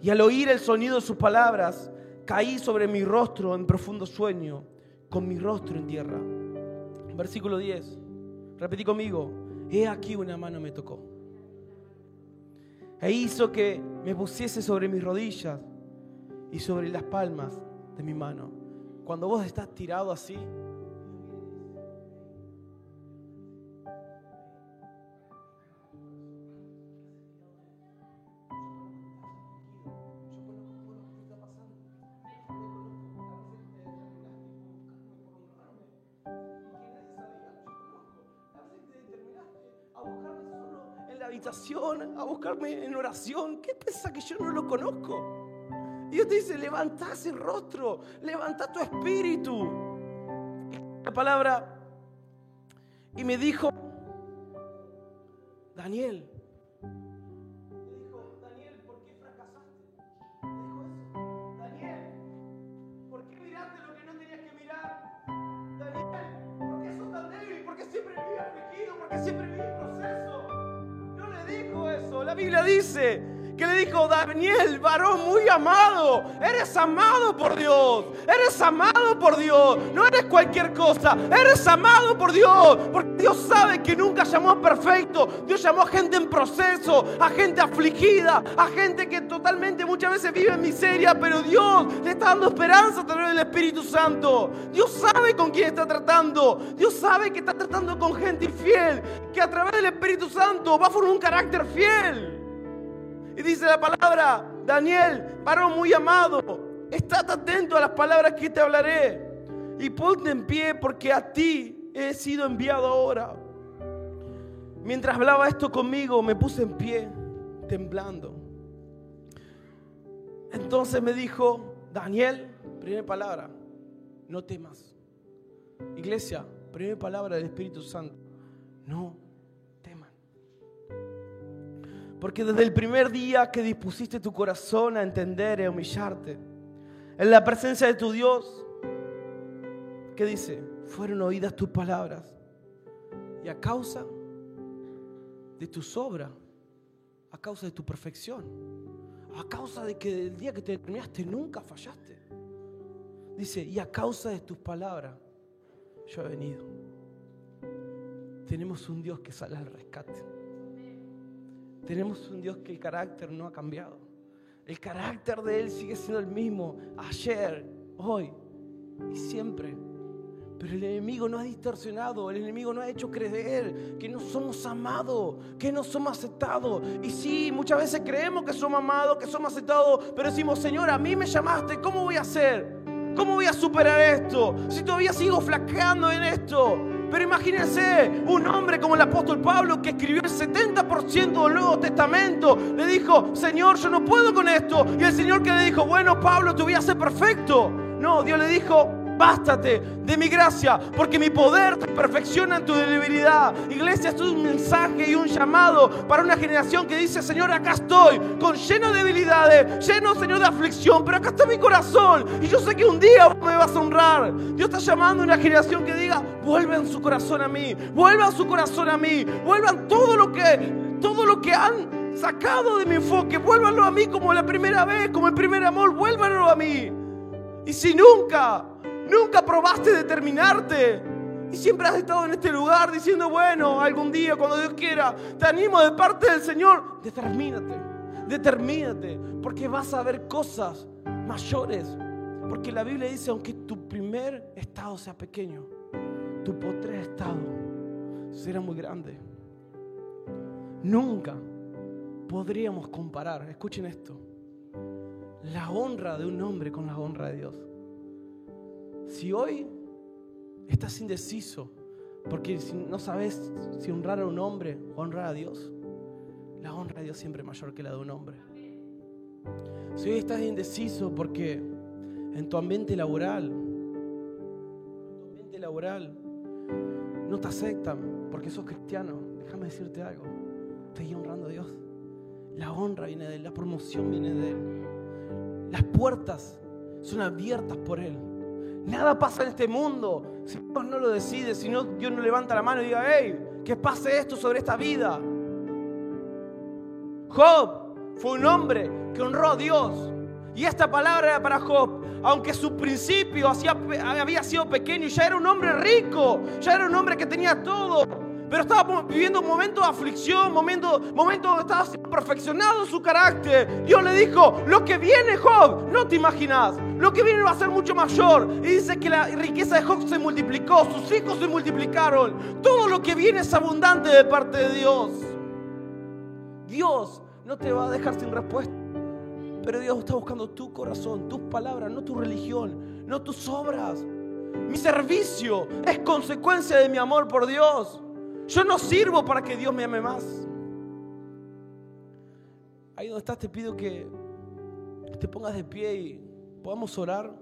Y al oír el sonido de sus palabras, caí sobre mi rostro en profundo sueño, con mi rostro en tierra. Versículo 10. Repetí conmigo. He aquí una mano me tocó. E hizo que me pusiese sobre mis rodillas y sobre las palmas de mi mano. Cuando vos estás tirado así, a buscarme en oración. ¿Qué piensa que yo no lo conozco? Dios te dice, levanta ese rostro, levanta tu espíritu. La palabra, y me dijo, Daniel, Biblia dice, que le dijo, Daniel, varón muy amado, eres amado por Dios, eres amado por Dios, no eres cualquier cosa, eres amado por Dios, porque Dios sabe que nunca llamó a perfecto, Dios llamó a gente en proceso, a gente afligida, a gente que totalmente muchas veces vive en miseria, pero Dios le está dando esperanza a través del Espíritu Santo. Dios sabe con quién está tratando, Dios sabe que está tratando con gente infiel, que a través del Espíritu Santo va a formar un carácter fiel. Y dice la palabra, Daniel, varón muy amado, estate atento a las palabras que te hablaré y ponte en pie porque a ti he sido enviado ahora. Mientras hablaba esto conmigo, me puse en pie, temblando. Entonces me dijo, Daniel, primera palabra, no temas. Iglesia, primera palabra del Espíritu Santo, no Porque desde el primer día que dispusiste tu corazón a entender y a humillarte, en la presencia de tu Dios, ¿qué dice? Fueron oídas tus palabras. Y a causa de tu sobra, a causa de tu perfección, a causa de que el día que te terminaste nunca fallaste. Dice, y a causa de tus palabras, yo he venido. Tenemos un Dios que sale al rescate. Tenemos un Dios que el carácter no ha cambiado. El carácter de Él sigue siendo el mismo ayer, hoy y siempre. Pero el enemigo no ha distorsionado, el enemigo no ha hecho creer que no somos amados, que no somos aceptados. Y sí, muchas veces creemos que somos amados, que somos aceptados, pero decimos, Señor, a mí me llamaste, ¿cómo voy a hacer? ¿Cómo voy a superar esto? Si todavía sigo flaqueando en esto. Pero imagínense, un hombre como el apóstol Pablo que escribió el 70% del Nuevo Testamento, le dijo, Señor, yo no puedo con esto. Y el Señor que le dijo, bueno, Pablo, te voy a hacer perfecto. No, Dios le dijo, Bástate de mi gracia, porque mi poder te perfecciona en tu debilidad. Iglesia, esto es un mensaje y un llamado para una generación que dice, Señor, acá estoy, con lleno de debilidades, lleno, Señor, de aflicción, pero acá está mi corazón. Y yo sé que un día me vas a honrar. Dios está llamando a una generación que diga, vuelvan su corazón a mí, vuelvan su corazón a mí, vuelvan todo lo que, todo lo que han sacado de mi enfoque, vuélvanlo a mí como la primera vez, como el primer amor, vuélvanlo a mí. Y si nunca Nunca probaste determinarte. Y siempre has estado en este lugar diciendo, bueno, algún día, cuando Dios quiera, te animo de parte del Señor. Determínate, determínate, porque vas a ver cosas mayores. Porque la Biblia dice, aunque tu primer estado sea pequeño, tu postrer estado será muy grande. Nunca podríamos comparar, escuchen esto, la honra de un hombre con la honra de Dios. Si hoy estás indeciso porque no sabes si honrar a un hombre o honrar a Dios, la honra de Dios siempre es mayor que la de un hombre. Si hoy estás indeciso porque en tu ambiente laboral, no te aceptan porque sos cristiano, déjame decirte algo, estás honrando a Dios. La honra viene de Él, la promoción viene de Él. Las puertas son abiertas por Él. Nada pasa en este mundo si Dios no lo decide, si no, Dios no levanta la mano y diga, hey, que pase esto sobre esta vida. Job fue un hombre que honró a Dios. Y esta palabra era para Job. Aunque su principio había sido pequeño ya era un hombre rico, ya era un hombre que tenía todo, pero estaba viviendo un momento de aflicción, momento, momento donde estaba perfeccionado su carácter. Dios le dijo, lo que viene Job, no te imaginas, lo que viene va a ser mucho mayor. Y dice que la riqueza de Job se multiplicó, sus hijos se multiplicaron. Todo lo que viene es abundante de parte de Dios. Dios no te va a dejar sin respuesta. Pero Dios está buscando tu corazón, tus palabras, no tu religión, no tus obras. Mi servicio es consecuencia de mi amor por Dios. Yo no sirvo para que Dios me ame más. Ahí donde estás te pido que te pongas de pie y podamos orar.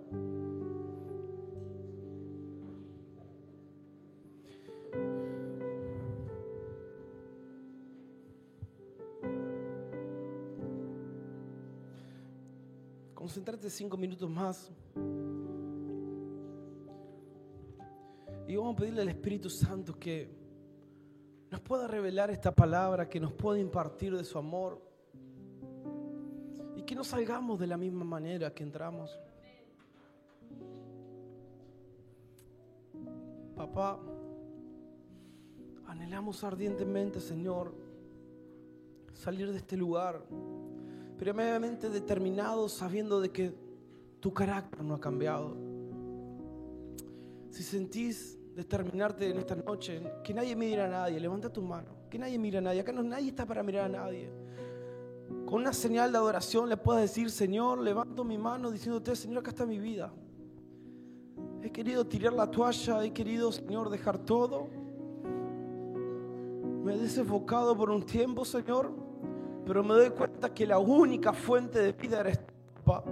Concentrate cinco minutos más. Y vamos a pedirle al Espíritu Santo que nos pueda revelar esta palabra, que nos pueda impartir de su amor y que no salgamos de la misma manera que entramos. Papá, anhelamos ardientemente, Señor, salir de este lugar, primeramente determinados sabiendo de que tu carácter no ha cambiado. Si sentís determinarte en esta noche, que nadie mire a nadie, levanta tu mano, que nadie mire a nadie, acá no, nadie está para mirar a nadie. Con una señal de adoración le puedas decir, Señor, levanto mi mano diciéndote, Señor, acá está mi vida. He querido tirar la toalla, he querido, Señor, dejar todo. Me he desenfocado por un tiempo, Señor, pero me doy cuenta que la única fuente de vida eres papá.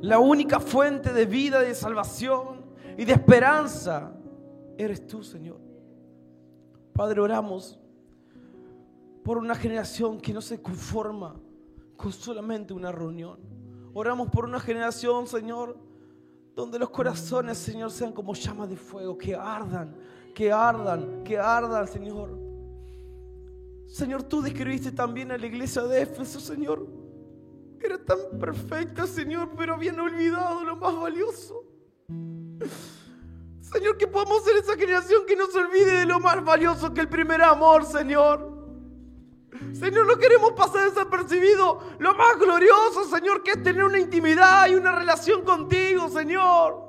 La única fuente de vida, y de salvación, y de esperanza eres tú, Señor. Padre, oramos por una generación que no se conforma con solamente una reunión. Oramos por una generación, Señor, donde los corazones, Señor, sean como llamas de fuego, que ardan, que ardan, que ardan, Señor. Señor, tú describiste también a la iglesia de Éfeso, Señor. Era tan perfecta, Señor, pero habían olvidado lo más valioso. Señor, que podamos ser esa generación que no se olvide de lo más valioso que el primer amor, Señor. Señor, no queremos pasar desapercibido lo más glorioso, Señor, que es tener una intimidad y una relación contigo, Señor.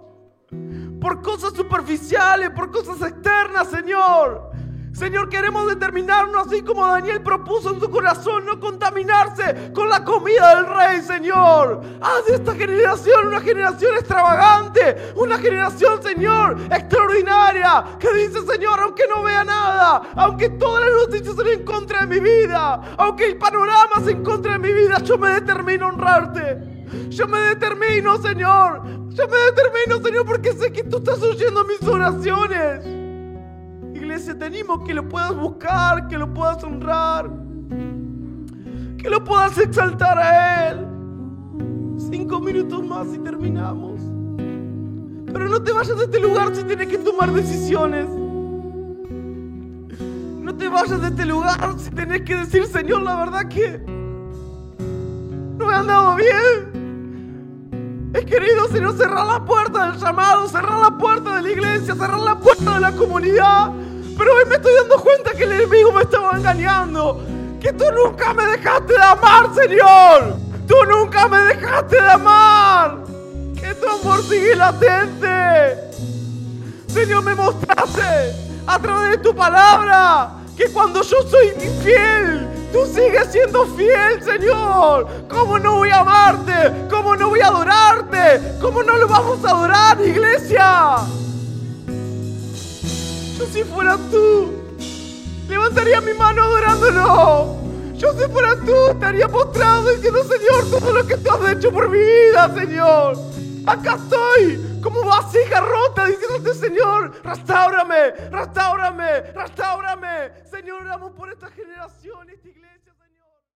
Por cosas superficiales, por cosas externas, Señor. Señor, queremos determinarnos así como Daniel propuso en su corazón, no contaminarse con la comida del rey, Señor. Haz de esta generación una generación extravagante, una generación, Señor, extraordinaria, que dice, Señor, aunque no vea nada, aunque todas las noticias son en contra de mi vida, aunque el panorama se en contra de mi vida, yo me determino a honrarte. Yo me determino, Señor. Yo me determino, Señor, porque sé que tú estás oyendo mis oraciones. Iglesia, te animo que lo puedas buscar, que lo puedas honrar, que lo puedas exaltar a Él. Cinco minutos más y terminamos. Pero no te vayas de este lugar si tienes que tomar decisiones. No te vayas de este lugar si tienes que decir, Señor, la verdad que no me han dado bien. He querido, Señor, cerrar la puerta del llamado, cerrar la puerta de la iglesia, cerrar la puerta de la comunidad. Pero hoy me estoy dando cuenta que el enemigo me estaba engañando. Que tú nunca me dejaste de amar, Señor. Tú nunca me dejaste de amar. Que tu amor sigue latente. Señor, me mostraste a través de tu palabra que cuando yo soy infiel, tú sigues siendo fiel, Señor. ¿Cómo no voy a amarte? ¿Cómo no voy a adorarte? ¿Cómo no lo vamos a adorar, iglesia? Yo si fuera tú, levantaría mi mano adorándolo. Yo si fuera tú, estaría postrado diciendo, Señor, todo lo que tú has hecho por mi vida, Señor. Acá estoy, como vasija rota, diciéndote, Señor, restaurame, restaurame, restaurame. Señor, oramos por esta generación, esta.